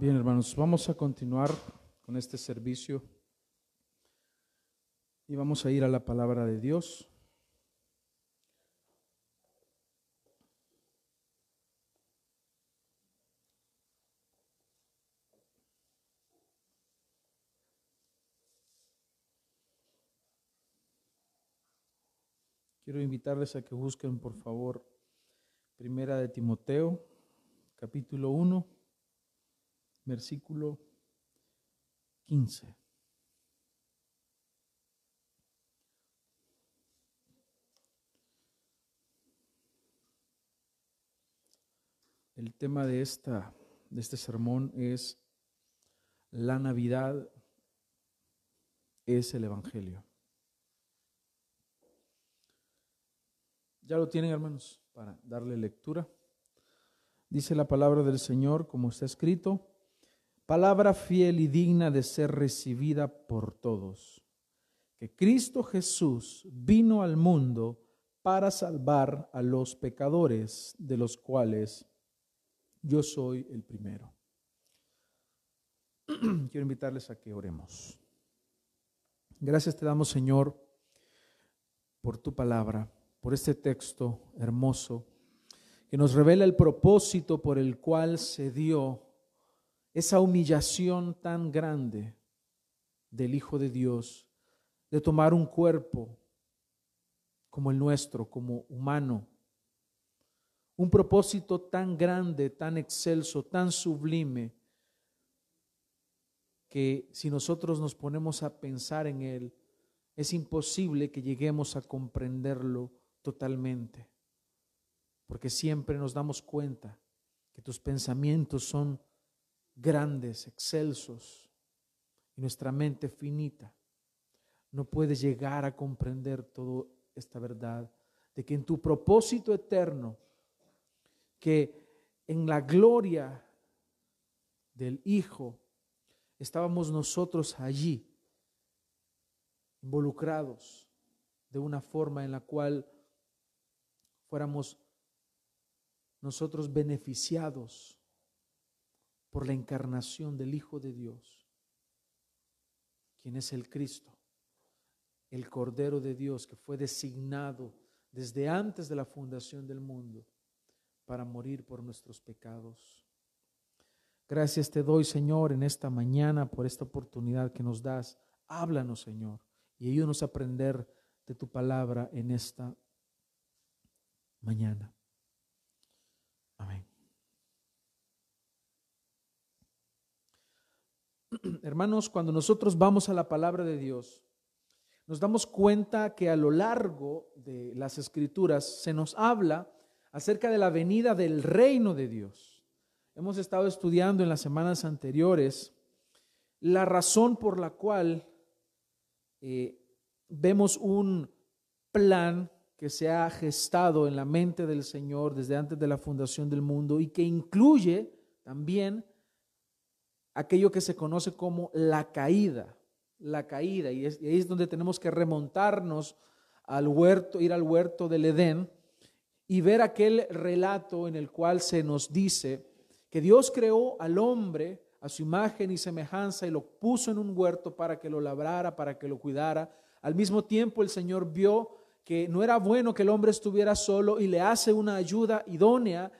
Bien, hermanos, vamos a continuar con este servicio y vamos a ir a la palabra de Dios. Quiero invitarles a que busquen, por favor, Primera de Timoteo, capítulo 1, versículo 15. El tema de, esta, de este sermón es la Navidad es el Evangelio. Ya lo tienen, hermanos, para darle lectura. Dice la palabra del Señor, como está escrito, palabra fiel y digna de ser recibida por todos, que Cristo Jesús vino al mundo para salvar a los pecadores, de los cuales yo soy el primero. Quiero invitarles a que oremos. Gracias te damos, Señor, por tu palabra por este texto hermoso que nos revela el propósito por el cual se dio esa humillación tan grande del Hijo de Dios, de tomar un cuerpo como el nuestro, como humano. Un propósito tan grande, tan excelso, tan sublime, que si nosotros nos ponemos a pensar en él, es imposible que lleguemos a comprenderlo totalmente, porque siempre nos damos cuenta que tus pensamientos son grandes, excelsos, y nuestra mente finita no puede llegar a comprender toda esta verdad, de que en tu propósito eterno, que en la gloria del Hijo, estábamos nosotros allí, involucrados de una forma en la cual fuéramos nosotros beneficiados por la encarnación del Hijo de Dios, quien es el Cristo, el Cordero de Dios que fue designado desde antes de la fundación del mundo para morir por nuestros pecados. Gracias te doy, Señor, en esta mañana por esta oportunidad que nos das. Háblanos, Señor, y ayúdanos a aprender de tu palabra en esta mañana. Amén. Hermanos, cuando nosotros vamos a la palabra de Dios, nos damos cuenta que a lo largo de las escrituras se nos habla acerca de la venida del reino de Dios. Hemos estado estudiando en las semanas anteriores la razón por la cual eh, vemos un plan que se ha gestado en la mente del Señor desde antes de la fundación del mundo y que incluye también aquello que se conoce como la caída, la caída, y, es, ahí es donde tenemos que remontarnos al huerto, ir al huerto del Edén y ver aquel relato en el cual se nos dice que Dios creó al hombre a su imagen y semejanza y lo puso en un huerto para que lo labrara, para que lo cuidara. Al mismo tiempo el Señor vio que no era bueno que el hombre estuviera solo y le hace una ayuda idónea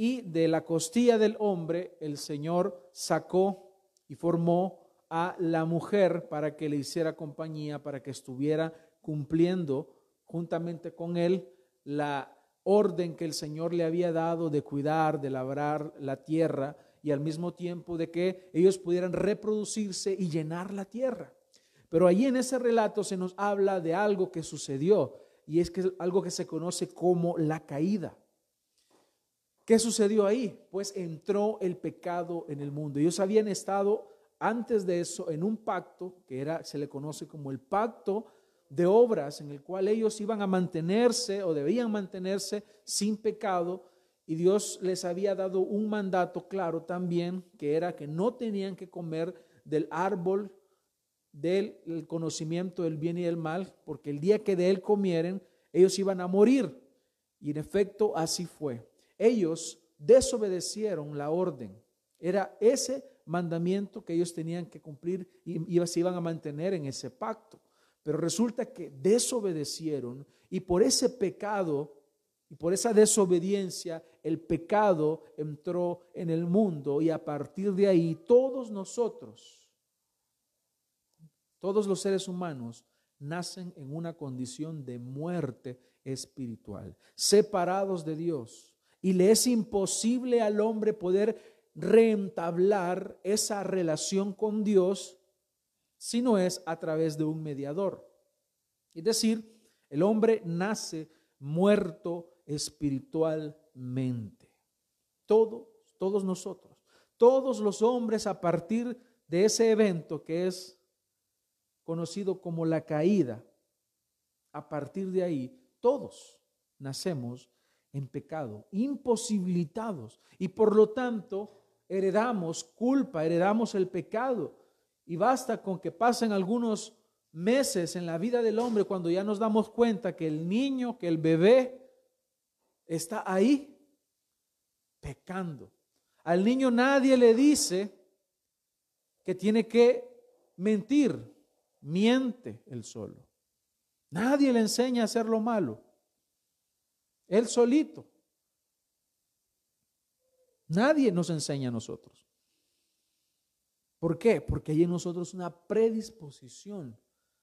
y de la costilla del hombre el Señor sacó y formó a la mujer para que le hiciera compañía, para que estuviera cumpliendo juntamente con él la orden que el Señor le había dado de cuidar, de labrar la tierra y al mismo tiempo de que ellos pudieran reproducirse y llenar la tierra. Pero allí en ese relato se nos habla de algo que sucedió y es que algo que se conoce como la caída. ¿Qué sucedió ahí? Pues entró el pecado en el mundo. Ellos habían estado antes de eso en un pacto que era se le conoce como el pacto de obras en el cual ellos iban a mantenerse o debían mantenerse sin pecado y Dios les había dado un mandato claro también que era que no tenían que comer del árbol del conocimiento del bien y del mal, porque el día que de él comieren, ellos iban a morir. Y en efecto así fue. Ellos desobedecieron la orden. Era ese mandamiento que ellos tenían que cumplir y, se iban a mantener en ese pacto. Pero resulta que desobedecieron y por ese pecado y por esa desobediencia el pecado entró en el mundo y a partir de ahí todos nosotros, todos los seres humanos, nacen en una condición de muerte espiritual, separados de Dios. Y le es imposible al hombre poder reentablar esa relación con Dios si no es a través de un mediador. Es decir, el hombre nace muerto espiritualmente. Todos, todos nosotros, todos los hombres a partir de ese evento que es conocido como la caída, a partir de ahí, todos nacemos en pecado, imposibilitados, y por lo tanto heredamos culpa, heredamos el pecado, y basta con que pasen algunos meses en la vida del hombre cuando ya nos damos cuenta que el niño, que el bebé está ahí pecando. Al niño nadie le dice que tiene que mentir, miente el solo. Nadie le enseña a hacer lo malo. Él solito. Nadie nos enseña a nosotros. ¿Por qué? Porque hay en nosotros una predisposición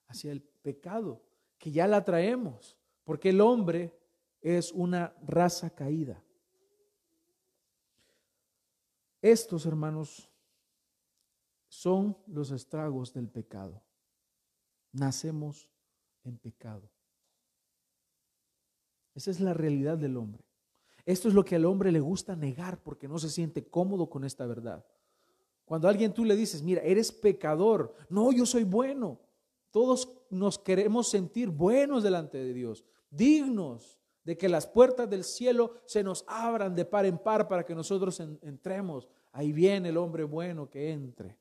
hacia el pecado, que ya la traemos, porque el hombre es una raza caída. Estos, hermanos, son los estragos del pecado. Nacemos en pecado. Esa es la realidad del hombre. Esto es lo que al hombre le gusta negar porque no se siente cómodo con esta verdad. Cuando a alguien tú le dices, mira, eres pecador, no, yo soy bueno. Todos nos queremos sentir buenos delante de Dios, dignos de que las puertas del cielo se nos abran de par en par para que nosotros entremos. Ahí viene el hombre bueno que entre.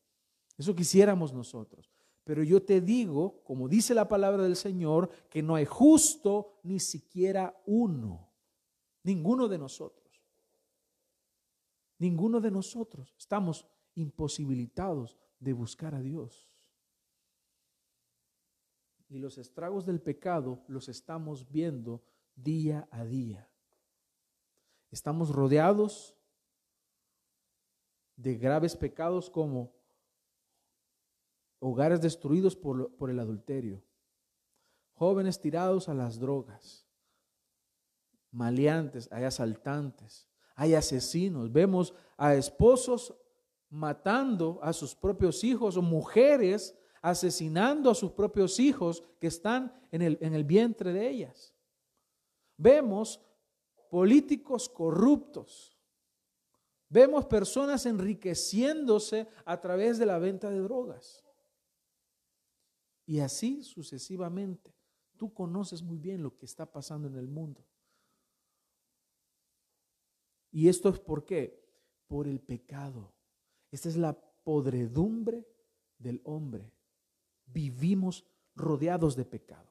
Eso quisiéramos nosotros. Pero yo te digo, como dice la palabra del Señor, que no hay justo ni siquiera uno. Ninguno de nosotros. Ninguno de nosotros. Estamos imposibilitados de buscar a Dios. Y los estragos del pecado los estamos viendo día a día. Estamos rodeados de graves pecados como hogares destruidos por, el adulterio, jóvenes tirados a las drogas, maleantes, hay asaltantes, hay asesinos, vemos a esposos matando a sus propios hijos o mujeres asesinando a sus propios hijos que están en el, en el vientre de ellas. Vemos políticos corruptos. Vemos personas enriqueciéndose a través de la venta de drogas. Y así sucesivamente. Tú conoces muy bien lo que está pasando en el mundo. ¿Y esto es por qué? Por el pecado. Esta es la podredumbre del hombre. Vivimos rodeados de pecado.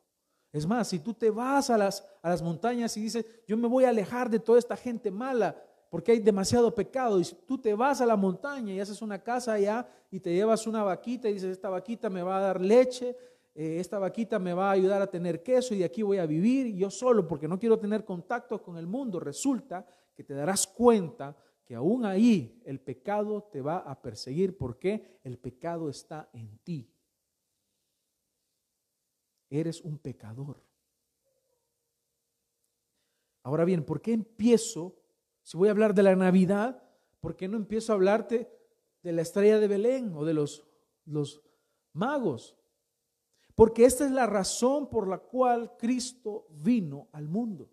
Es más, si tú te vas a las, a las montañas y dices, yo me voy a alejar de toda esta gente mala, porque hay demasiado pecado. Y tú te vas a la montaña y haces una casa allá y te llevas una vaquita y dices, esta vaquita me va a dar leche, eh, esta vaquita me va a ayudar a tener queso y de aquí voy a vivir yo solo porque no quiero tener contacto con el mundo, resulta que te darás cuenta que aún ahí el pecado te va a perseguir porque el pecado está en ti. Eres un pecador. Ahora bien, ¿por qué empiezo si voy a hablar de la Navidad, ¿por qué no empiezo a hablarte de la estrella de Belén o de los, los magos? Porque esta es la razón por la cual Cristo vino al mundo.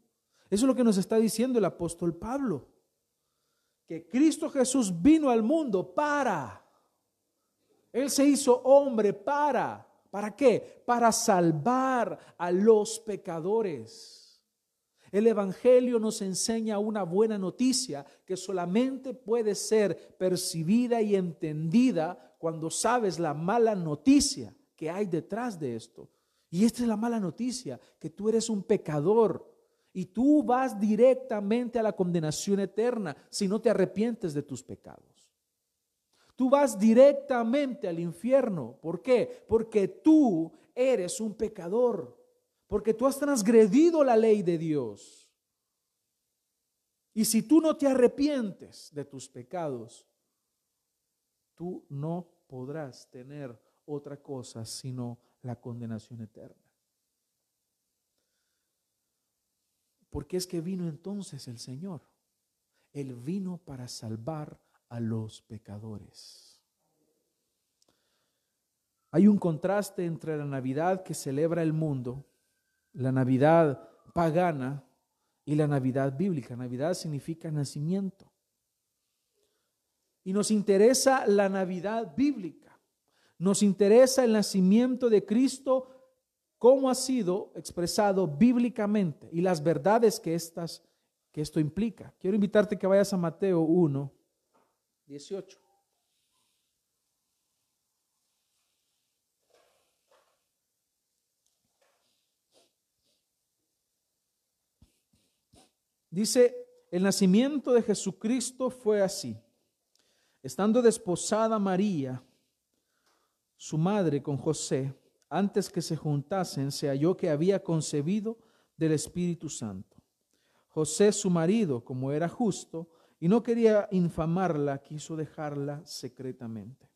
Eso es lo que nos está diciendo el apóstol Pablo. Que Cristo Jesús vino al mundo para. Él se hizo hombre para. ¿Para qué? Para salvar a los pecadores. El Evangelio nos enseña una buena noticia que solamente puede ser percibida y entendida cuando sabes la mala noticia que hay detrás de esto. Y esta es la mala noticia, que tú eres un pecador y tú vas directamente a la condenación eterna si no te arrepientes de tus pecados. Tú vas directamente al infierno. ¿Por qué? Porque tú eres un pecador. Porque tú has transgredido la ley de Dios. Y si tú no te arrepientes de tus pecados, tú no podrás tener otra cosa sino la condenación eterna. Porque es que vino entonces el Señor. Él vino para salvar a los pecadores. Hay un contraste entre la Navidad que celebra el mundo, la Navidad pagana y la Navidad bíblica. Navidad significa nacimiento. Y nos interesa la Navidad bíblica. Nos interesa el nacimiento de Cristo, cómo ha sido expresado bíblicamente y las verdades que, estas, que esto implica. Quiero invitarte que vayas a Mateo 1, 18. Dice, el nacimiento de Jesucristo fue así. Estando desposada María, su madre con José, antes que se juntasen, se halló que había concebido del Espíritu Santo. José, su marido, como era justo, y no quería infamarla, quiso dejarla secretamente.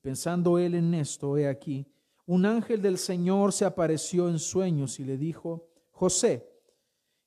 Pensando él en esto, he aquí, un ángel del Señor se apareció en sueños y le dijo, José,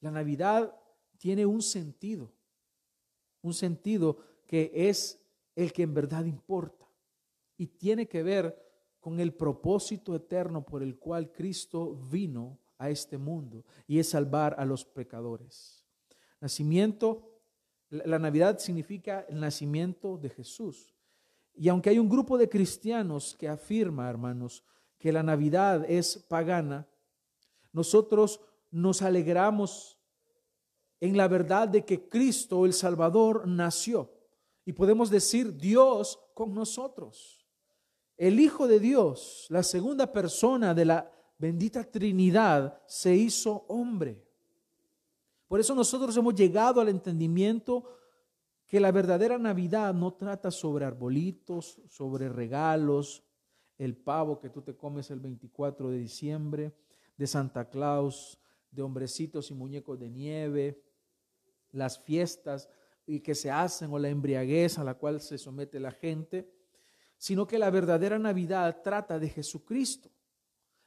La Navidad tiene un sentido, un sentido que es el que en verdad importa y tiene que ver con el propósito eterno por el cual Cristo vino a este mundo y es salvar a los pecadores. Nacimiento la Navidad significa el nacimiento de Jesús. Y aunque hay un grupo de cristianos que afirma, hermanos, que la Navidad es pagana, nosotros nos alegramos en la verdad de que Cristo, el Salvador, nació. Y podemos decir Dios con nosotros. El Hijo de Dios, la segunda persona de la bendita Trinidad, se hizo hombre. Por eso nosotros hemos llegado al entendimiento que la verdadera Navidad no trata sobre arbolitos, sobre regalos, el pavo que tú te comes el 24 de diciembre, de Santa Claus, de hombrecitos y muñecos de nieve, las fiestas y que se hacen o la embriaguez a la cual se somete la gente, sino que la verdadera Navidad trata de Jesucristo.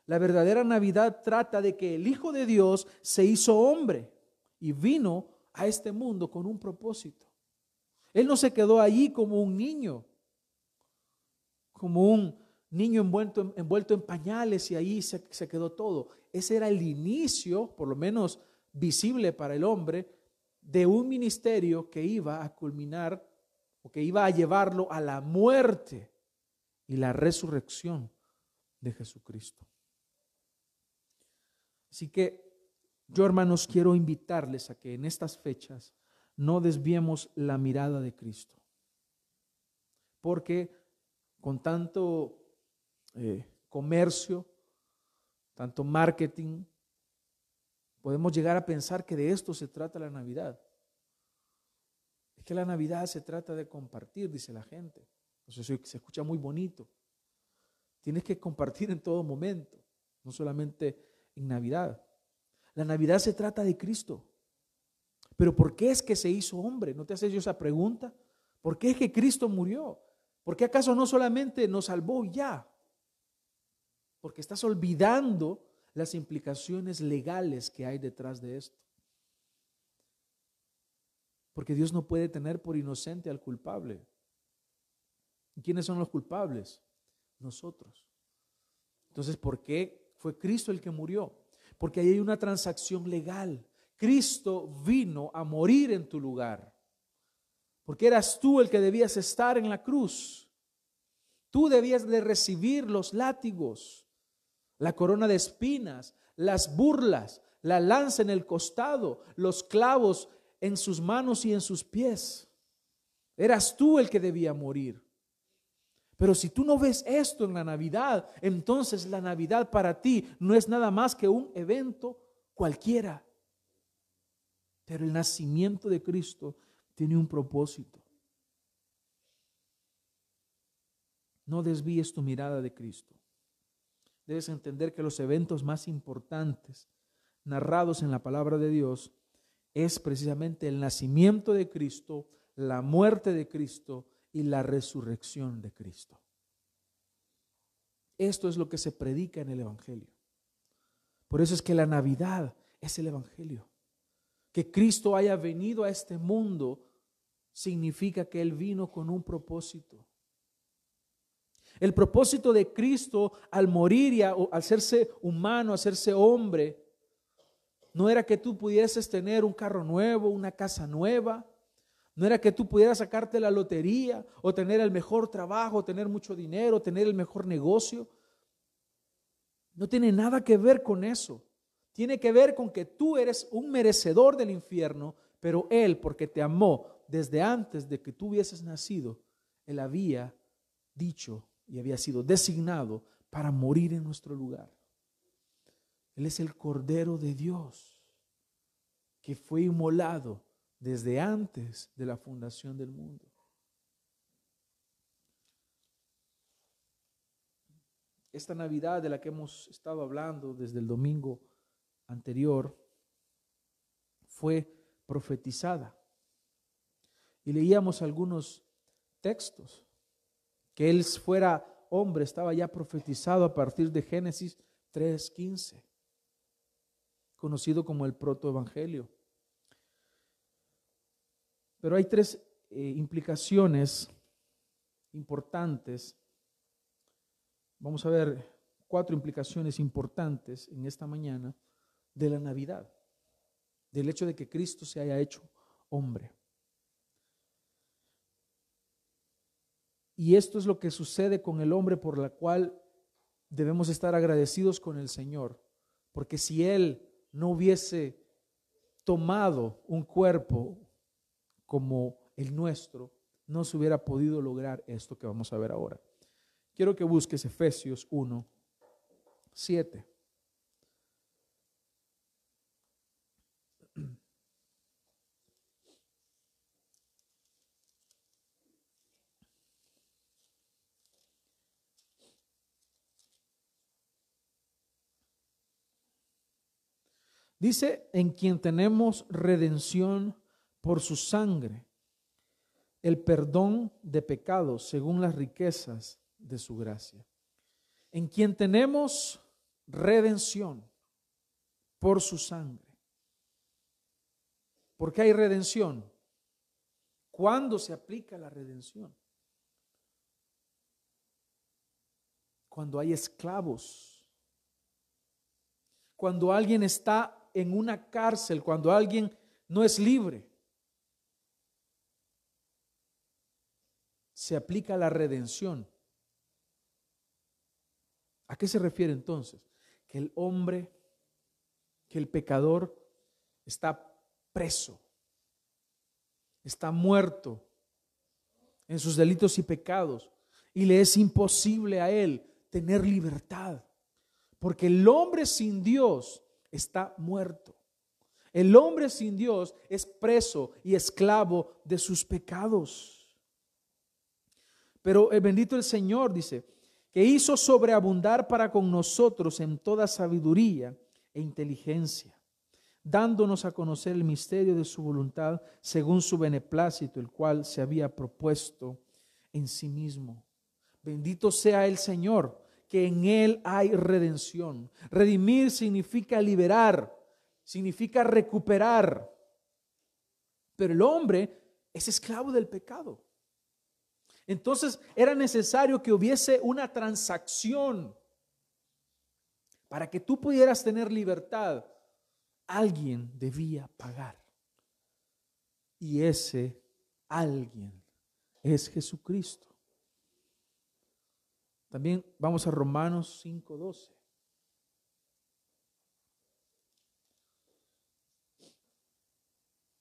La verdadera Navidad trata de que el Hijo de Dios se hizo hombre y vino a este mundo con un propósito. Él no se quedó allí como un niño, como un niño envuelto, en, envuelto en pañales y ahí se, se quedó todo. Ese era el inicio, por lo menos visible para el hombre, de un ministerio que iba a culminar o que iba a llevarlo a la muerte y la resurrección de Jesucristo. Así que yo, hermanos, quiero invitarles a que en estas fechas no desviemos la mirada de Cristo. Porque con tanto eh, comercio, tanto marketing, podemos llegar a pensar que de esto se trata la Navidad. Es que la Navidad se trata de compartir, dice la gente. Eso se escucha muy bonito. Tienes que compartir en todo momento, no solamente en Navidad. La Navidad se trata de Cristo. Pero ¿por qué es que se hizo hombre? ¿No te haces yo esa pregunta? ¿Por qué es que Cristo murió? ¿Por qué acaso no solamente nos salvó ya? Porque estás olvidando las implicaciones legales que hay detrás de esto. Porque Dios no puede tener por inocente al culpable. ¿Y quiénes son los culpables? Nosotros. Entonces, ¿por qué fue Cristo el que murió? Porque ahí hay una transacción legal. Cristo vino a morir en tu lugar. Porque eras tú el que debías estar en la cruz. Tú debías de recibir los látigos, la corona de espinas, las burlas, la lanza en el costado, los clavos en sus manos y en sus pies. Eras tú el que debía morir. Pero si tú no ves esto en la Navidad, entonces la Navidad para ti no es nada más que un evento cualquiera. Pero el nacimiento de Cristo tiene un propósito. No desvíes tu mirada de Cristo. Debes entender que los eventos más importantes narrados en la palabra de Dios es precisamente el nacimiento de Cristo, la muerte de Cristo y la resurrección de Cristo. Esto es lo que se predica en el Evangelio. Por eso es que la Navidad es el Evangelio. Que Cristo haya venido a este mundo significa que Él vino con un propósito. El propósito de Cristo al morir y al hacerse humano, hacerse hombre, no era que tú pudieses tener un carro nuevo, una casa nueva. No era que tú pudieras sacarte la lotería o tener el mejor trabajo, tener mucho dinero, tener el mejor negocio. No tiene nada que ver con eso. Tiene que ver con que tú eres un merecedor del infierno, pero Él, porque te amó desde antes de que tú hubieses nacido, Él había dicho y había sido designado para morir en nuestro lugar. Él es el Cordero de Dios que fue inmolado desde antes de la fundación del mundo. Esta Navidad de la que hemos estado hablando desde el domingo anterior fue profetizada. Y leíamos algunos textos. Que Él fuera hombre estaba ya profetizado a partir de Génesis 3.15 conocido como el protoevangelio. Pero hay tres eh, implicaciones importantes. Vamos a ver cuatro implicaciones importantes en esta mañana de la Navidad, del hecho de que Cristo se haya hecho hombre. Y esto es lo que sucede con el hombre por la cual debemos estar agradecidos con el Señor, porque si Él no hubiese tomado un cuerpo como el nuestro, no se hubiera podido lograr esto que vamos a ver ahora. Quiero que busques Efesios 1, 7. Dice, en quien tenemos redención por su sangre, el perdón de pecados según las riquezas de su gracia. En quien tenemos redención por su sangre. ¿Por qué hay redención? ¿Cuándo se aplica la redención? Cuando hay esclavos. Cuando alguien está en una cárcel cuando alguien no es libre. Se aplica la redención. ¿A qué se refiere entonces? Que el hombre, que el pecador está preso, está muerto en sus delitos y pecados y le es imposible a él tener libertad. Porque el hombre sin Dios está muerto. El hombre sin Dios es preso y esclavo de sus pecados. Pero el bendito el Señor dice, que hizo sobreabundar para con nosotros en toda sabiduría e inteligencia, dándonos a conocer el misterio de su voluntad según su beneplácito, el cual se había propuesto en sí mismo. Bendito sea el Señor, que en Él hay redención. Redimir significa liberar, significa recuperar. Pero el hombre es esclavo del pecado. Entonces era necesario que hubiese una transacción para que tú pudieras tener libertad. Alguien debía pagar. Y ese alguien es Jesucristo. También vamos a Romanos 5:12.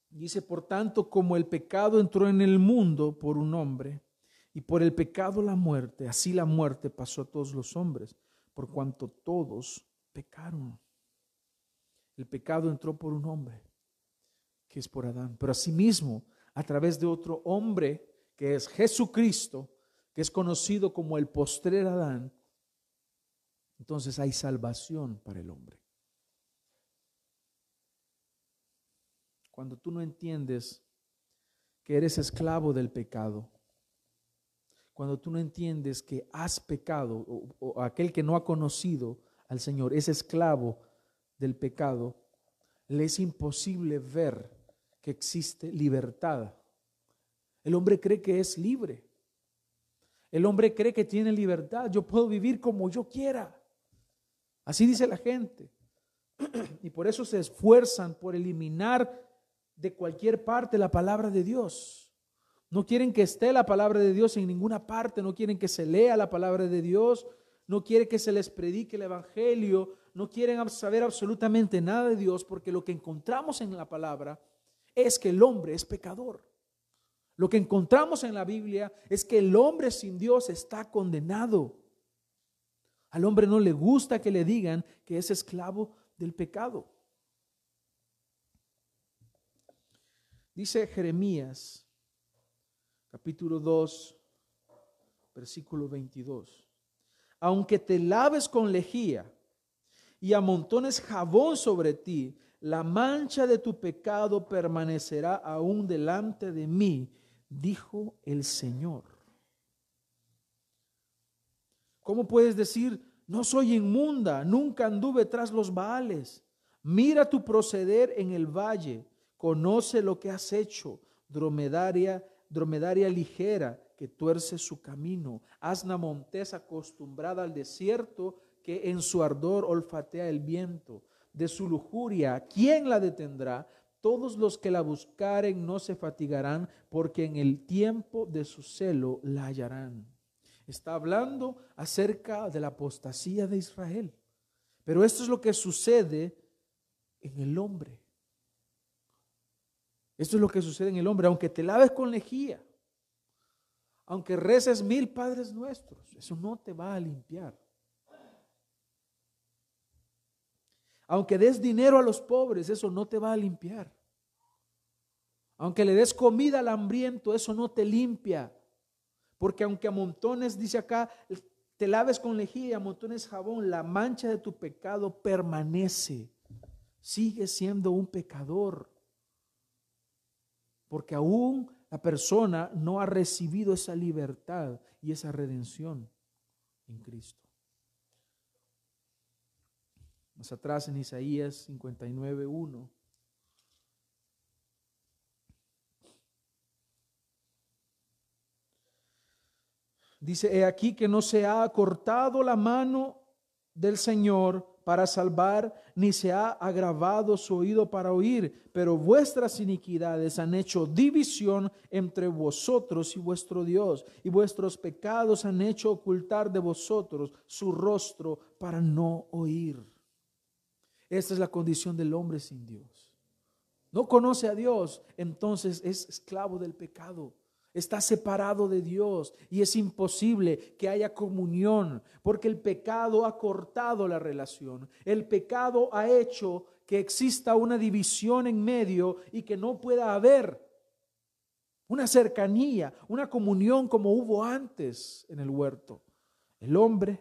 Dice, por tanto, como el pecado entró en el mundo por un hombre, y por el pecado la muerte, así la muerte pasó a todos los hombres, por cuanto todos pecaron. El pecado entró por un hombre, que es por Adán, pero asimismo, a través de otro hombre, que es Jesucristo, es conocido como el postrer Adán, entonces hay salvación para el hombre. cuando tú no entiendes que eres esclavo del pecado, cuando tú no entiendes que has pecado o, aquel que no ha conocido al Señor es esclavo del pecado, le es imposible ver que existe libertad. El hombre cree que es libre. El hombre cree que tiene libertad. Yo puedo vivir como yo quiera. Así dice la gente. Y por eso se esfuerzan por eliminar de cualquier parte la palabra de Dios. No quieren que esté la palabra de Dios en ninguna parte, no quieren que se lea la palabra de Dios, no quieren que se les predique el Evangelio, no quieren saber absolutamente nada de Dios, porque lo que encontramos en la palabra es que el hombre es pecador. Lo que encontramos en la Biblia es que el hombre sin Dios está condenado. Al hombre no le gusta que le digan que es esclavo del pecado. Dice Jeremías, capítulo 2, versículo 22. Aunque te laves con lejía y amontones jabón sobre ti, la mancha de tu pecado permanecerá aún delante de mí, dijo el Señor. ¿Cómo puedes decir, no soy inmunda, nunca anduve tras los baales? Mira tu proceder en el valle Conoce lo que has hecho, dromedaria, dromedaria ligera que tuerce su camino, asna montesa acostumbrada al desierto que en su ardor olfatea el viento. De su lujuria, ¿quién la detendrá? Todos los que la buscaren no se fatigarán, porque en el tiempo de su celo la hallarán. Está hablando acerca de la apostasía de Israel. Pero esto es lo que sucede en el hombre. Esto es lo que sucede en el hombre, aunque te laves con lejía, aunque reces mil padres nuestros, eso no te va a limpiar. Aunque des dinero a los pobres, eso no te va a limpiar. Aunque le des comida al hambriento, eso no te limpia. Porque aunque a montones, dice acá, te laves con lejía a montones jabón, la mancha de tu pecado permanece. Sigue siendo un pecador porque aún la persona no ha recibido esa libertad y esa redención en Cristo. Más atrás en Isaías 59.1. Dice, he aquí que no se ha cortado la mano del Señor para salvar, ni se ha agravado su oído para oír, pero vuestras iniquidades han hecho división entre vosotros y vuestro Dios, y vuestros pecados han hecho ocultar de vosotros su rostro para no oír. Esta es la condición del hombre sin Dios. No conoce a Dios, entonces es esclavo del pecado está separado de Dios y es imposible que haya comunión porque el pecado ha cortado la relación. El pecado ha hecho que exista una división en medio y que no pueda haber una cercanía, una comunión como hubo antes en el huerto. El hombre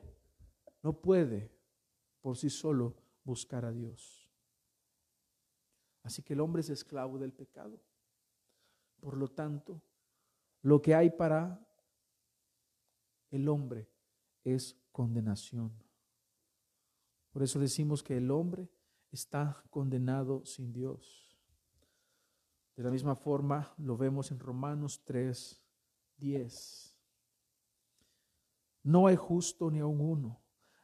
no puede por sí solo buscar a Dios. Así que el hombre es esclavo del pecado. Por lo tanto, lo que hay para el hombre es condenación. Por eso decimos que el hombre está condenado sin Dios. De la misma forma lo vemos en Romanos 3, 10. No hay justo ni aun uno.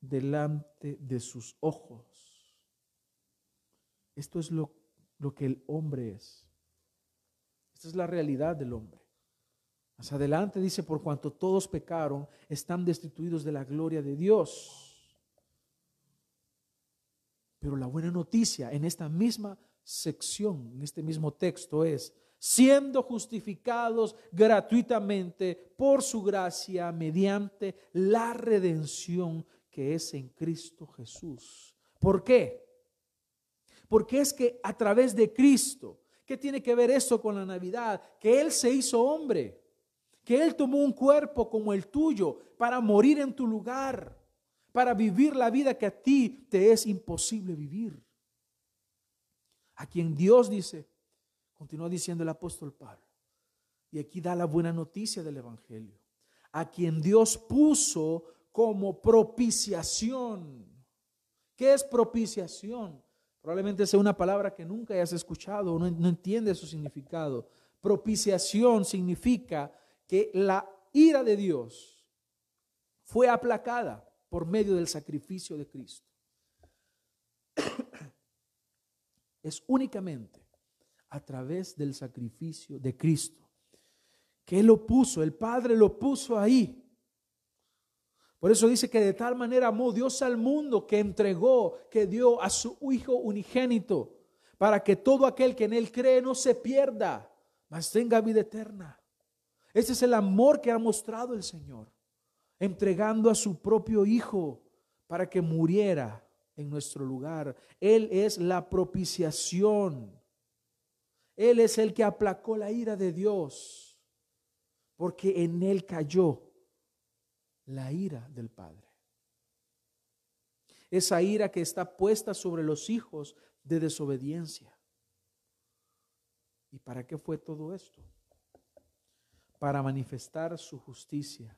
delante de sus ojos. Esto es lo, lo que el hombre es. Esta es la realidad del hombre. Más adelante dice, por cuanto todos pecaron, están destituidos de la gloria de Dios. Pero la buena noticia en esta misma sección, en este mismo texto es, siendo justificados gratuitamente por su gracia mediante la redención que es en Cristo Jesús. ¿Por qué? Porque es que a través de Cristo, ¿qué tiene que ver eso con la Navidad? Que Él se hizo hombre, que Él tomó un cuerpo como el tuyo para morir en tu lugar, para vivir la vida que a ti te es imposible vivir. A quien Dios dice, continúa diciendo el apóstol Pablo, y aquí da la buena noticia del Evangelio, a quien Dios puso como propiciación. ¿Qué es propiciación? Probablemente sea una palabra que nunca hayas escuchado o no, entiendes su significado. Propiciación significa que la ira de Dios fue aplacada por medio del sacrificio de Cristo. Es únicamente a través del sacrificio de Cristo que Él lo puso, el Padre lo puso ahí por eso dice que de tal manera amó Dios al mundo que entregó, que dio a su Hijo unigénito, para que todo aquel que en Él cree no se pierda, mas tenga vida eterna. Ese es el amor que ha mostrado el Señor, entregando a su propio Hijo para que muriera en nuestro lugar. Él es la propiciación. Él es el que aplacó la ira de Dios, porque en Él cayó la ira del Padre. Esa ira que está puesta sobre los hijos de desobediencia. ¿Y para qué fue todo esto? Para manifestar su justicia.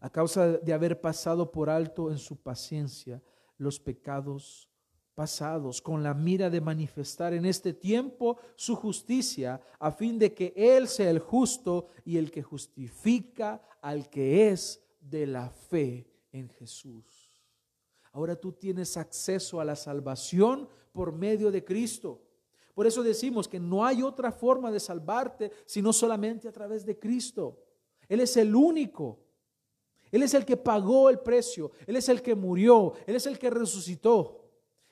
A causa de haber pasado por alto en su paciencia los pecados pasados, con la mira de manifestar en este tiempo su justicia, a fin de que Él sea el justo y el que justifica al que es de la fe en Jesús. Ahora tú tienes acceso a la salvación por medio de Cristo. Por eso decimos que no hay otra forma de salvarte sino solamente a través de Cristo. Él es el único. Él es el que pagó el precio. Él es el que murió. Él es el que resucitó.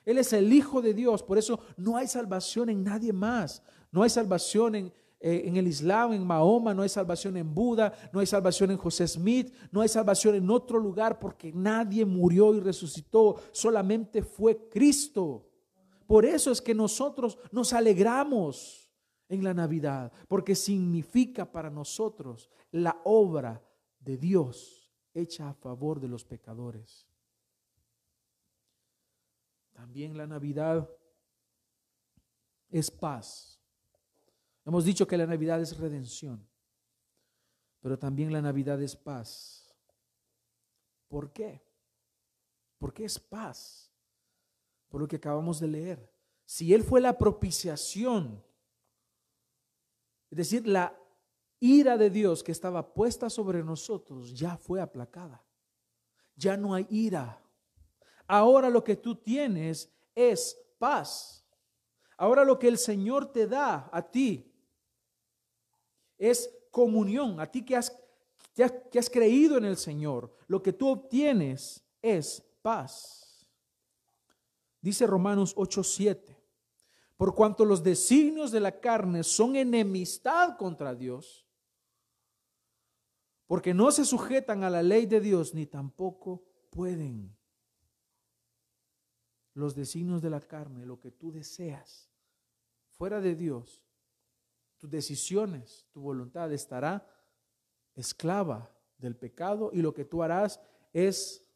Él es el Hijo de Dios. Por eso no hay salvación en nadie más. No hay salvación en, eh, en el Islam, en Mahoma, no hay salvación en Buda, no hay salvación en José Smith, no hay salvación en otro lugar porque nadie murió y resucitó, solamente fue Cristo. Por eso es que nosotros nos alegramos en la Navidad, porque significa para nosotros la obra de Dios hecha a favor de los pecadores. También la Navidad es paz. Hemos dicho que la Navidad es redención, pero también la Navidad es paz. ¿Por qué? Porque es paz. Por lo que acabamos de leer. Si Él fue la propiciación, es decir, la ira de Dios que estaba puesta sobre nosotros ya fue aplacada. Ya no hay ira. Ahora lo que tú tienes es paz. Ahora lo que el Señor te da a ti es comunión. A ti que has, que has creído en el Señor, lo que tú obtienes es paz. Dice Romanos 8:7, por cuanto los designios de la carne son enemistad contra Dios, porque no se sujetan a la ley de Dios ni tampoco pueden. Los designios de la carne, lo que tú deseas, fuera de Dios, tus decisiones, tu voluntad estará esclava del pecado y lo que tú harás es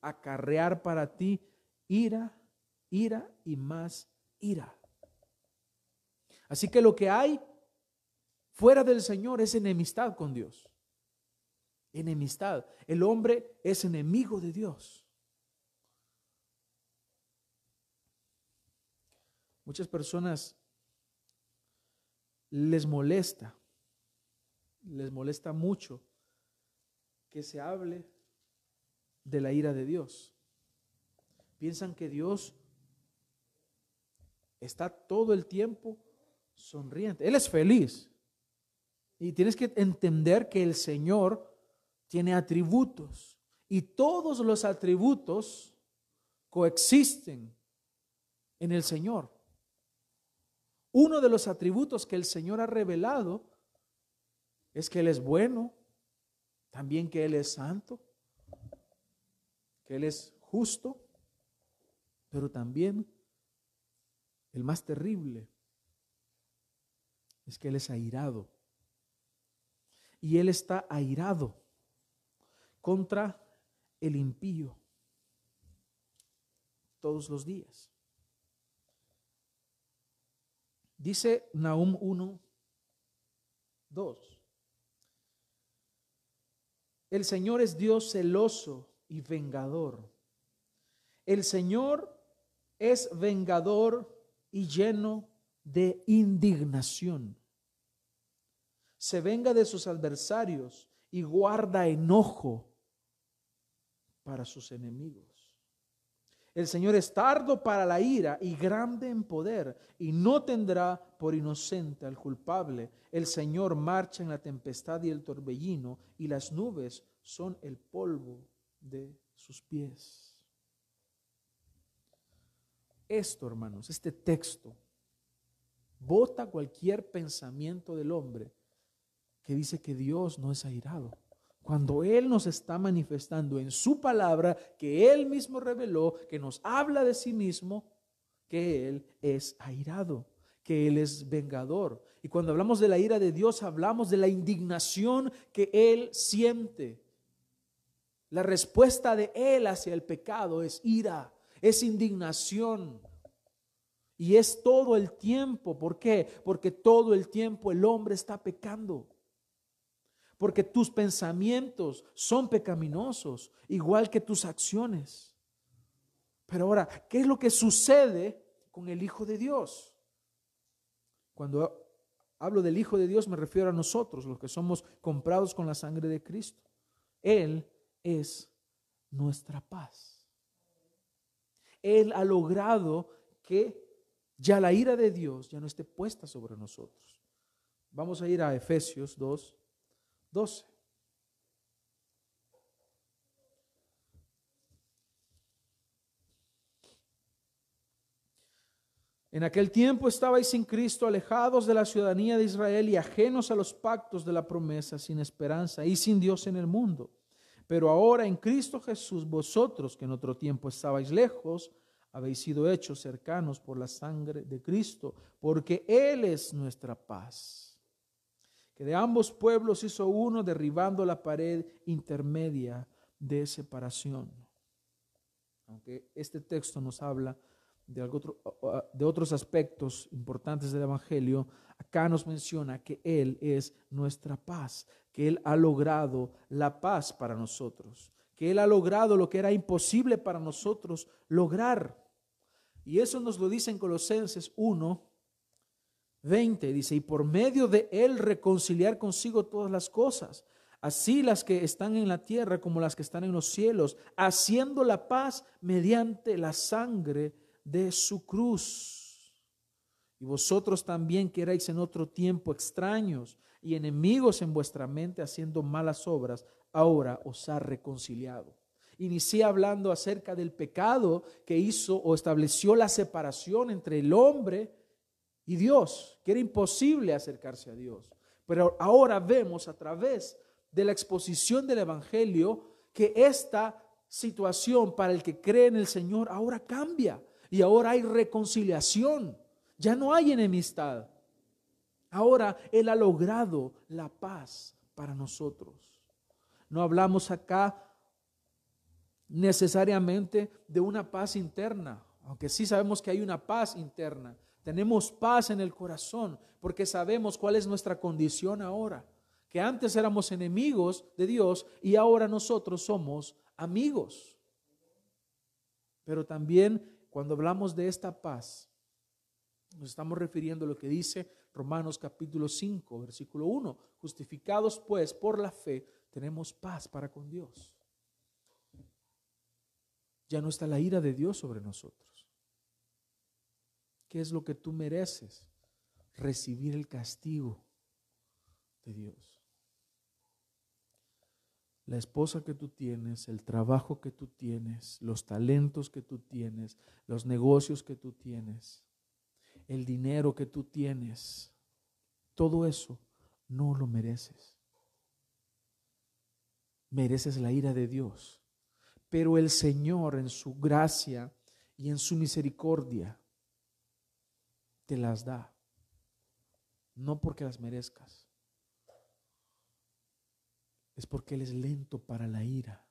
acarrear para ti ira, ira y más ira. Así que lo que hay fuera del Señor es enemistad con Dios. Enemistad. El hombre es enemigo de Dios. Muchas personas les molesta, les molesta mucho que se hable de la ira de Dios. Piensan que Dios está todo el tiempo sonriente. Él es feliz. Y tienes que entender que el Señor tiene atributos y todos los atributos coexisten en el Señor. Uno de los atributos que el Señor ha revelado es que Él es bueno, también que Él es santo, que Él es justo, pero también el más terrible es que Él es airado. Y Él está airado contra el impío todos los días. Dice Nahum 1, 2. El Señor es Dios celoso y vengador. El Señor es vengador y lleno de indignación. Se venga de sus adversarios y guarda enojo para sus enemigos. El Señor es tardo para la ira y grande en poder, y no tendrá por inocente al culpable. El Señor marcha en la tempestad y el torbellino, y las nubes son el polvo de sus pies. Esto, hermanos, este texto, bota cualquier pensamiento del hombre que dice que Dios no es airado. Cuando Él nos está manifestando en su palabra, que Él mismo reveló, que nos habla de sí mismo, que Él es airado, que Él es vengador. Y cuando hablamos de la ira de Dios, hablamos de la indignación que Él siente. La respuesta de Él hacia el pecado es ira, es indignación. Y es todo el tiempo. ¿Por qué? Porque todo el tiempo el hombre está pecando porque tus pensamientos son pecaminosos, igual que tus acciones. Pero ahora, ¿qué es lo que sucede con el Hijo de Dios? Cuando hablo del Hijo de Dios me refiero a nosotros, los que somos comprados con la sangre de Cristo. Él es nuestra paz. Él ha logrado que ya la ira de Dios ya no esté puesta sobre nosotros. Vamos a ir a Efesios 2, 12. En aquel tiempo estabais sin Cristo, alejados de la ciudadanía de Israel y ajenos a los pactos de la promesa, sin esperanza y sin Dios en el mundo. Pero ahora en Cristo Jesús, vosotros que en otro tiempo estabais lejos, habéis sido hechos cercanos por la sangre de Cristo, porque Él es nuestra paz que de ambos pueblos hizo uno derribando la pared intermedia de separación. Aunque este texto nos habla de, de otros aspectos importantes del Evangelio, acá nos menciona que Él es nuestra paz, que Él ha logrado la paz para nosotros, que Él ha logrado lo que era imposible para nosotros lograr. Y eso nos lo dice en Colosenses 1, 20 dice, y por medio de él reconciliar consigo todas las cosas, así las que están en la tierra como las que están en los cielos, haciendo la paz mediante la sangre de su cruz. Y vosotros también que erais en otro tiempo extraños y enemigos en vuestra mente haciendo malas obras, ahora os ha reconciliado. Inicié hablando acerca del pecado que hizo o estableció la separación entre el hombre y Dios, que era imposible acercarse a Dios. Pero ahora vemos a través de la exposición del Evangelio que esta situación para el que cree en el Señor ahora cambia y ahora hay reconciliación, ya no hay enemistad. Ahora Él ha logrado la paz para nosotros. No hablamos acá necesariamente de una paz interna, aunque sí sabemos que hay una paz interna. Tenemos paz en el corazón porque sabemos cuál es nuestra condición ahora, que antes éramos enemigos de Dios y ahora nosotros somos amigos. Pero también cuando hablamos de esta paz, nos estamos refiriendo a lo que dice Romanos capítulo 5, versículo 1. Justificados pues por la fe, tenemos paz para con Dios. Ya no está la ira de Dios sobre nosotros. ¿Qué es lo que tú mereces? Recibir el castigo de Dios. La esposa que tú tienes, el trabajo que tú tienes, los talentos que tú tienes, los negocios que tú tienes, el dinero que tú tienes, todo eso no lo mereces. Mereces la ira de Dios. Pero el Señor en su gracia y en su misericordia te las da. No porque las merezcas. Es porque Él es lento para la ira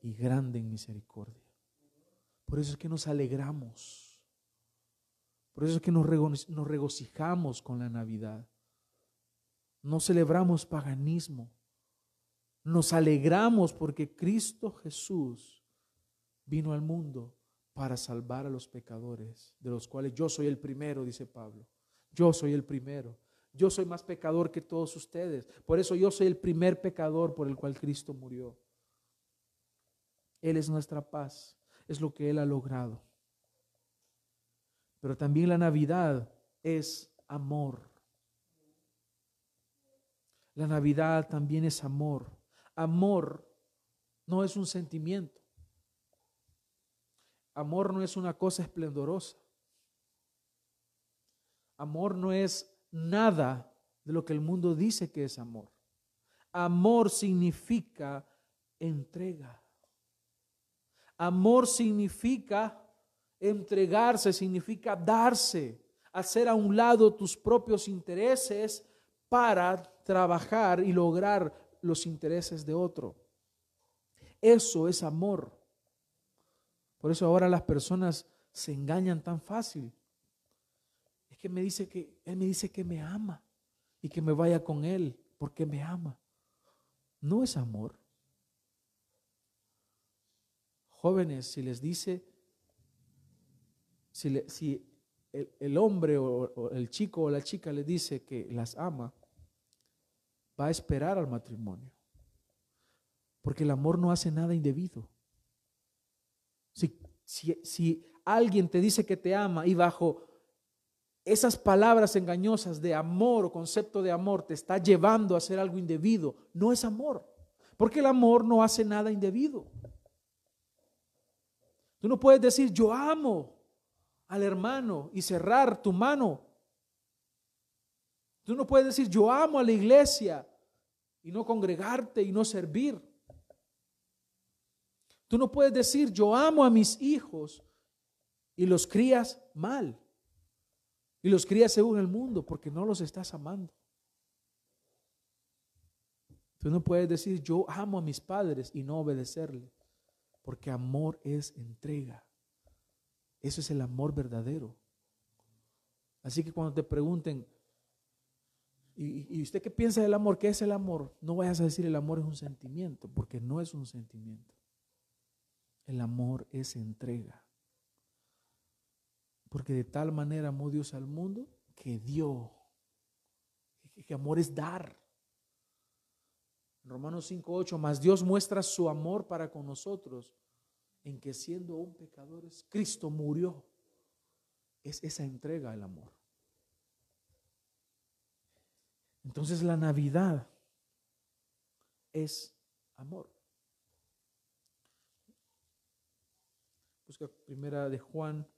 y grande en misericordia. Por eso es que nos alegramos por eso es que nos, regocijamos con la Navidad. No celebramos paganismo. Nos alegramos porque Cristo Jesús vino al mundo para salvar a los pecadores, de los cuales yo soy el primero, dice Pablo. Yo soy el primero. Yo soy más pecador que todos ustedes. Por eso yo soy el primer pecador por el cual Cristo murió. Él es nuestra paz. Es lo que Él ha logrado. Pero también la Navidad es amor. La Navidad también es amor. Amor no es un sentimiento. Amor no es una cosa esplendorosa. Amor no es nada de lo que el mundo dice que es amor. Amor significa entrega. Amor significa Entregarse significa darse, hacer a un lado tus propios intereses para trabajar y lograr los intereses de otro. Eso es amor. Por eso ahora las personas se engañan tan fácil. Es que me dice que él me dice que me ama y que me vaya con él porque me ama. No es amor. Jóvenes, si les dice si, el, hombre o, el chico o la chica le dice que las ama, va a esperar al matrimonio. Porque el amor no hace nada indebido. Si, si, alguien te dice que te ama y bajo esas palabras engañosas de amor o concepto de amor te está llevando a hacer algo indebido, no es amor. Porque el amor no hace nada indebido. Tú no puedes decir yo amo al hermano y cerrar tu mano. Tú no puedes decir, yo amo a la iglesia y no congregarte y no servir. Tú no puedes decir, yo amo a mis hijos y los crías mal. Y los crías según el mundo porque no los estás amando. Tú no puedes decir, yo amo a mis padres y no obedecerle, porque amor es entrega. Eso es el amor verdadero. Así que cuando te pregunten, ¿y, usted qué piensa del amor? ¿Qué es el amor? No vayas a decir el amor es un sentimiento, porque no es un sentimiento. El amor es entrega. Porque de tal manera amó Dios al mundo que dio. Que amor es dar. Romanos 5.8, más Dios muestra su amor para con nosotros en que siendo un pecador, Cristo murió. Es esa entrega al amor. Entonces la Navidad es amor. Busca primera de Juan.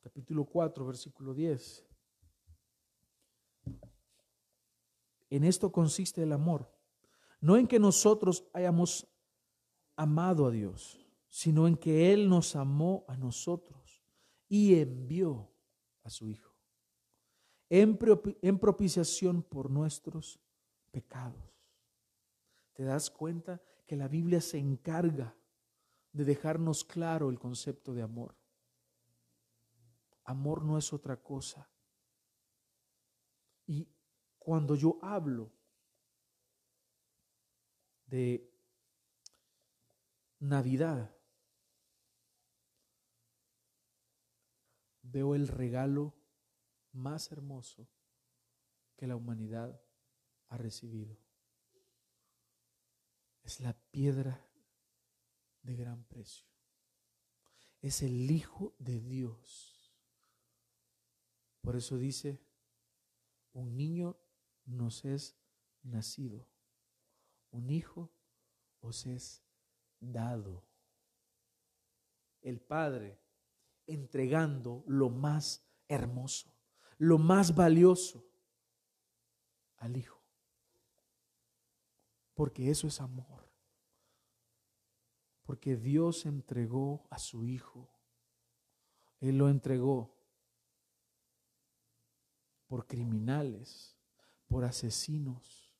Capítulo 4, versículo 10. En esto consiste el amor. No en que nosotros hayamos amado a Dios, sino en que Él nos amó a nosotros y envió a su Hijo en propiciación por nuestros pecados. ¿Te das cuenta que la Biblia se encarga de dejarnos claro el concepto de amor? Amor no es otra cosa. Y cuando yo hablo de Navidad, veo el regalo más hermoso que la humanidad ha recibido. Es la piedra de gran precio. Es el Hijo de Dios. Por eso dice, un niño nos es nacido, un hijo os es dado. El Padre entregando lo más hermoso, lo más valioso al Hijo. Porque eso es amor. Porque Dios entregó a su Hijo. Él lo entregó por criminales, por asesinos,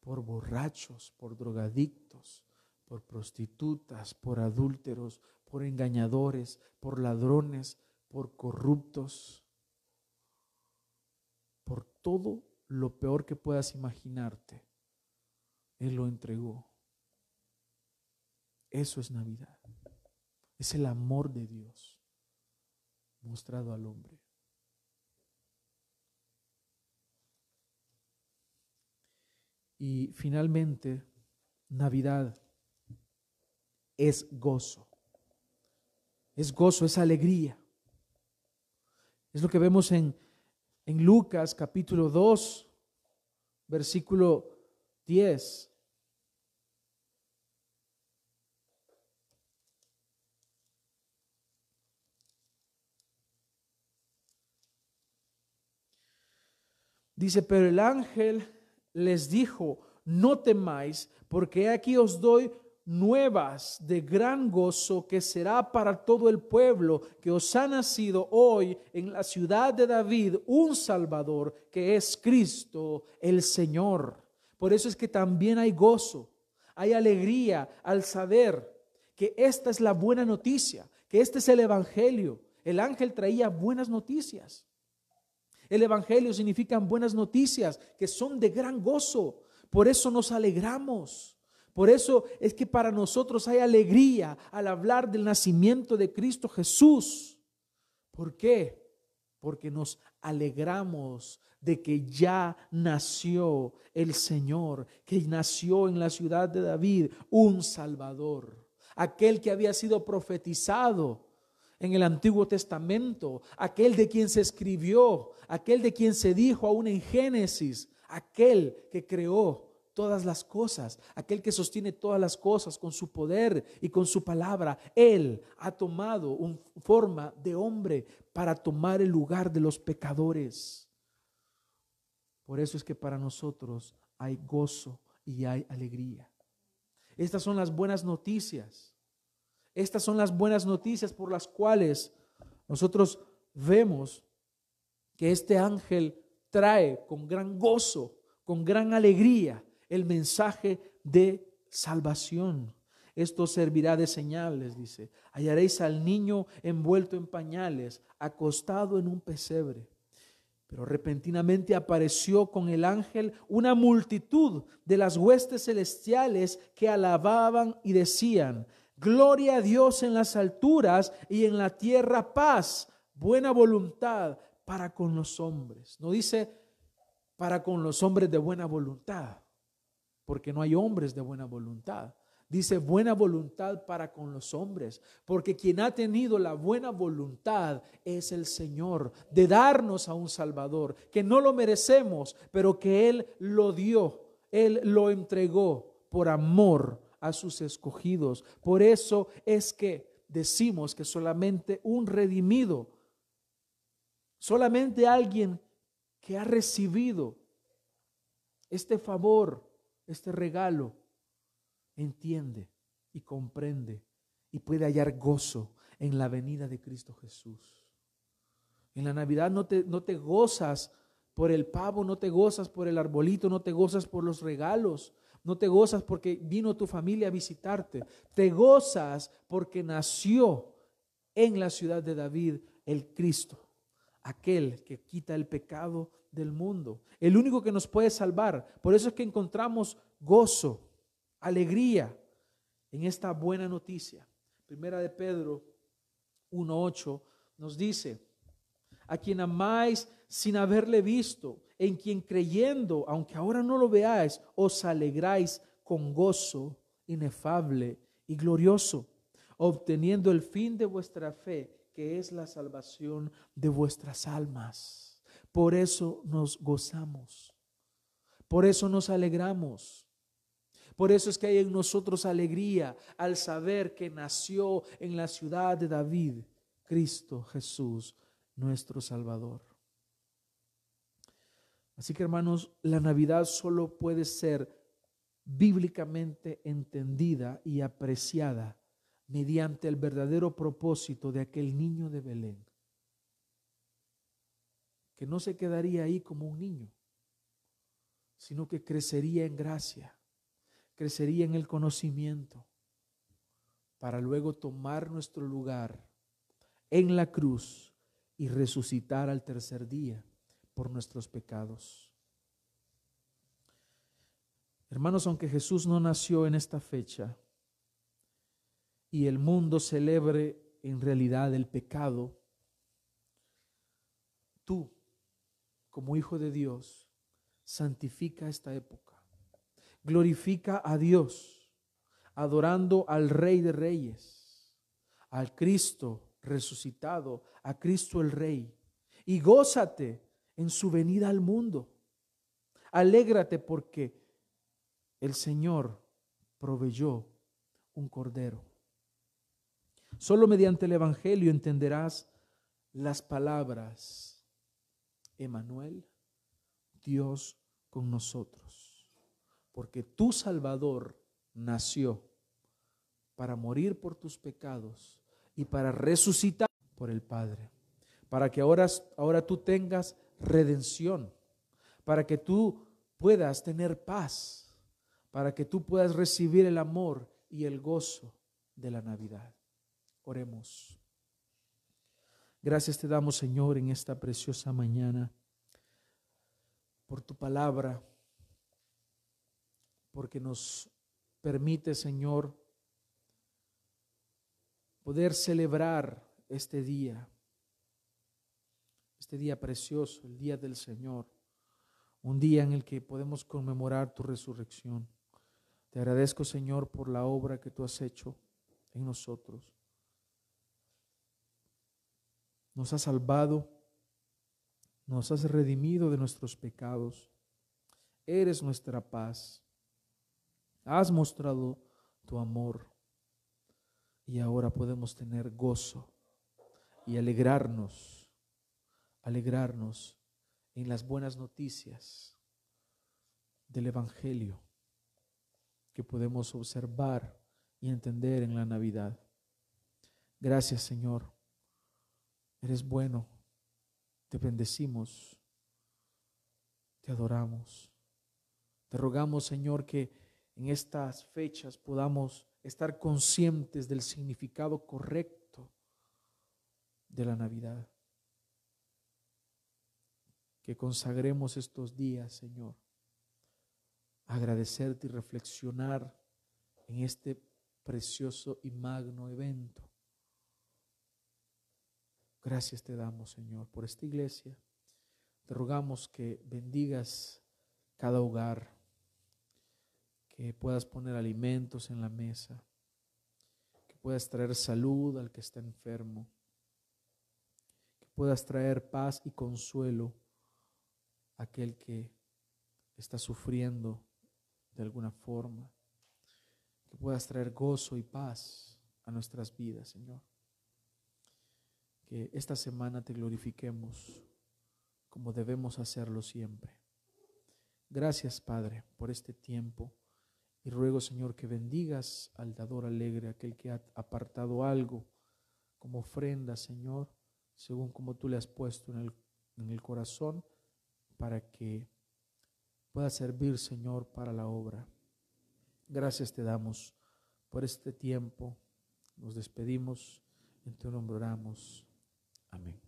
por borrachos, por drogadictos, por prostitutas, por adúlteros, por engañadores, por ladrones, por corruptos, por todo lo peor que puedas imaginarte. Él lo entregó. Eso es Navidad. Es el amor de Dios mostrado al hombre. Y finalmente, Navidad es gozo. Es gozo, es alegría. Es lo que vemos en, en Lucas capítulo 2, versículo 10. Dice, pero el ángel les dijo, no temáis, porque aquí os doy nuevas de gran gozo que será para todo el pueblo, que os ha nacido hoy en la ciudad de David un Salvador, que es Cristo el Señor. Por eso es que también hay gozo, hay alegría al saber que esta es la buena noticia, que este es el Evangelio. El ángel traía buenas noticias. El Evangelio significan buenas noticias que son de gran gozo. Por eso nos alegramos. Por eso es que para nosotros hay alegría al hablar del nacimiento de Cristo Jesús. ¿Por qué? Porque nos alegramos de que ya nació el Señor, que nació en la ciudad de David un Salvador, aquel que había sido profetizado en el Antiguo Testamento, aquel de quien se escribió, aquel de quien se dijo aún en Génesis, aquel que creó todas las cosas, aquel que sostiene todas las cosas con su poder y con su palabra. Él ha tomado una forma de hombre para tomar el lugar de los pecadores. Por eso es que para nosotros hay gozo y hay alegría. Estas son las buenas noticias estas son las buenas noticias por las cuales nosotros vemos que este ángel trae con gran gozo, con gran alegría, el mensaje de salvación. Esto servirá de señales, dice. Hallaréis al niño envuelto en pañales, acostado en un pesebre. Pero repentinamente apareció con el ángel una multitud de las huestes celestiales que alababan y decían, Gloria a Dios en las alturas y en la tierra paz, buena voluntad para con los hombres. No dice para con los hombres de buena voluntad, porque no hay hombres de buena voluntad. Dice buena voluntad para con los hombres, porque quien ha tenido la buena voluntad es el Señor de darnos a un Salvador, que no lo merecemos, pero que Él lo dio, Él lo entregó por amor a sus escogidos. Por eso es que decimos que solamente un redimido, solamente alguien que ha recibido este favor, este regalo, entiende y comprende y puede hallar gozo en la venida de Cristo Jesús. En la Navidad no te, no te gozas por el pavo, no te gozas por el arbolito, no te gozas por los regalos, no te gozas porque vino tu familia a visitarte, te gozas porque nació en la ciudad de David el Cristo, aquel que quita el pecado del mundo, el único que nos puede salvar. Por eso es que encontramos gozo, alegría en esta buena noticia. Primera de Pedro 1.8 nos dice, a quien amáis sin haberle visto, en quien creyendo, aunque ahora no lo veáis, os alegráis con gozo inefable y glorioso, obteniendo el fin de vuestra fe, que es la salvación de vuestras almas. Por eso nos gozamos, por eso nos alegramos. Por eso es que hay en nosotros alegría al saber que nació en la ciudad de David Cristo Jesús, nuestro Salvador. Así que hermanos, la Navidad solo puede ser bíblicamente entendida y apreciada mediante el verdadero propósito de aquel niño de Belén, que no se quedaría ahí como un niño, sino que crecería en gracia, crecería en el conocimiento, para luego tomar nuestro lugar en la cruz y resucitar al tercer día por nuestros pecados. Hermanos, aunque Jesús no nació en esta fecha y el mundo celebre en realidad el pecado, tú, como hijo de Dios, santifica esta época. Glorifica a Dios, adorando al Rey de Reyes, al Cristo resucitado, a Cristo el Rey. Y gózate en su venida al mundo. Alégrate porque el Señor proveyó un cordero. Solo mediante el Evangelio entenderás las palabras, Emanuel, Dios con nosotros, porque tu Salvador nació para morir por tus pecados y para resucitar por el Padre. Para que ahora, ahora tú tengas redención. Para que tú puedas tener paz. Para que tú puedas recibir el amor y el gozo de la Navidad. Oremos. Gracias te damos, Señor, en esta preciosa mañana por tu palabra, porque nos permite, Señor, poder celebrar este día, este día precioso, el día del Señor, un día en el que podemos conmemorar tu resurrección. Te agradezco, Señor, por la obra que tú has hecho en nosotros. Nos has salvado, nos has redimido de nuestros pecados. Eres nuestra paz. Has mostrado tu amor y ahora podemos tener gozo y alegrarnos, alegrarnos en las buenas noticias del Evangelio que podemos observar y entender en la Navidad. Gracias Señor, eres bueno, te bendecimos, te adoramos. Te rogamos Señor que en estas fechas podamos estar conscientes del significado correcto de la Navidad. Que consagremos estos días, Señor, agradecerte y reflexionar en este precioso y magno evento. Gracias te damos, Señor, por esta iglesia. Te rogamos que bendigas cada hogar que puedas poner alimentos en la mesa, que puedas traer salud al que está enfermo, que puedas traer paz y consuelo a aquel que está sufriendo de alguna forma, que puedas traer gozo y paz a nuestras vidas, Señor. Que esta semana te glorifiquemos como debemos hacerlo siempre. Gracias, Padre, por este tiempo. Y ruego, Señor, que bendigas al dador alegre, aquel que ha apartado algo como ofrenda, Señor, según como tú le has puesto en el, corazón, para que pueda servir, Señor, para la obra. Gracias te damos por este tiempo. Nos despedimos. En tu nombre oramos. Amén.